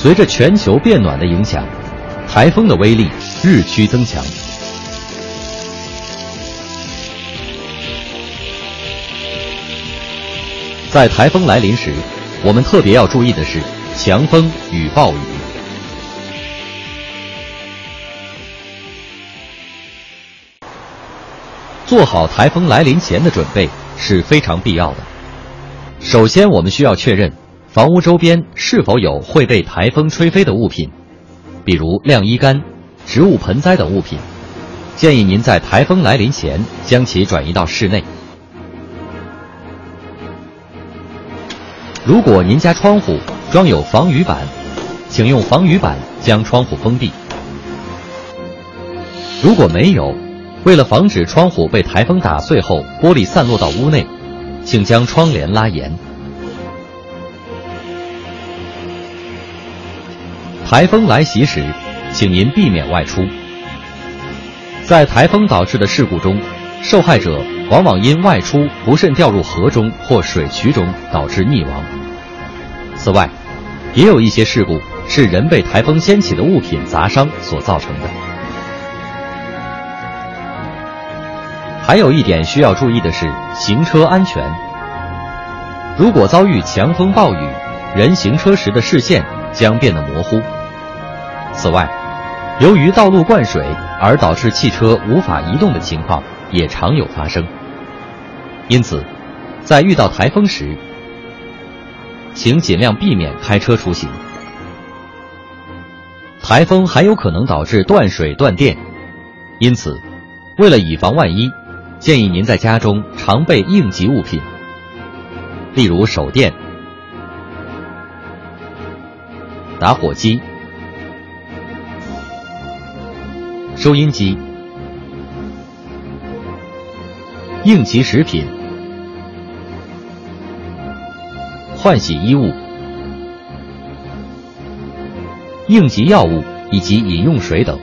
随着全球变暖的影响，台风的威力日趋增强。在台风来临时，我们特别要注意的是强风与暴雨。做好台风来临前的准备是非常必要的。首先，我们需要确认房屋周边是否有会被台风吹飞的物品，比如晾衣杆、植物盆栽等物品。建议您在台风来临前将其转移到室内。如果您家窗户装有防雨板，请用防雨板将窗户封闭。如果没有，为了防止窗户被台风打碎后玻璃散落到屋内，请将窗帘拉严。台风来袭时，请您避免外出。在台风导致的事故中，受害者往往因外出不慎掉入河中或水渠中，导致溺亡。此外，也有一些事故是人被台风掀起的物品砸伤所造成的。还有一点需要注意的是行车安全。如果遭遇强风暴雨，人行车时的视线将变得模糊。此外，由于道路灌水而导致汽车无法移动的情况也常有发生。因此，在遇到台风时，请尽量避免开车出行。台风还有可能导致断水断电，因此，为了以防万一。建议您在家中常备应急物品，例如手电、打火机、收音机、应急食品、换洗衣物、应急药物以及饮用水等。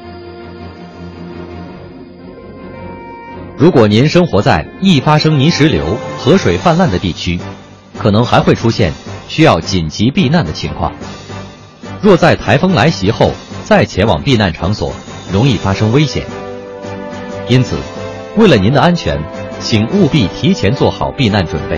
如果您生活在易发生泥石流、河水泛滥的地区，可能还会出现需要紧急避难的情况。若在台风来袭后再前往避难场所，容易发生危险。因此，为了您的安全，请务必提前做好避难准备。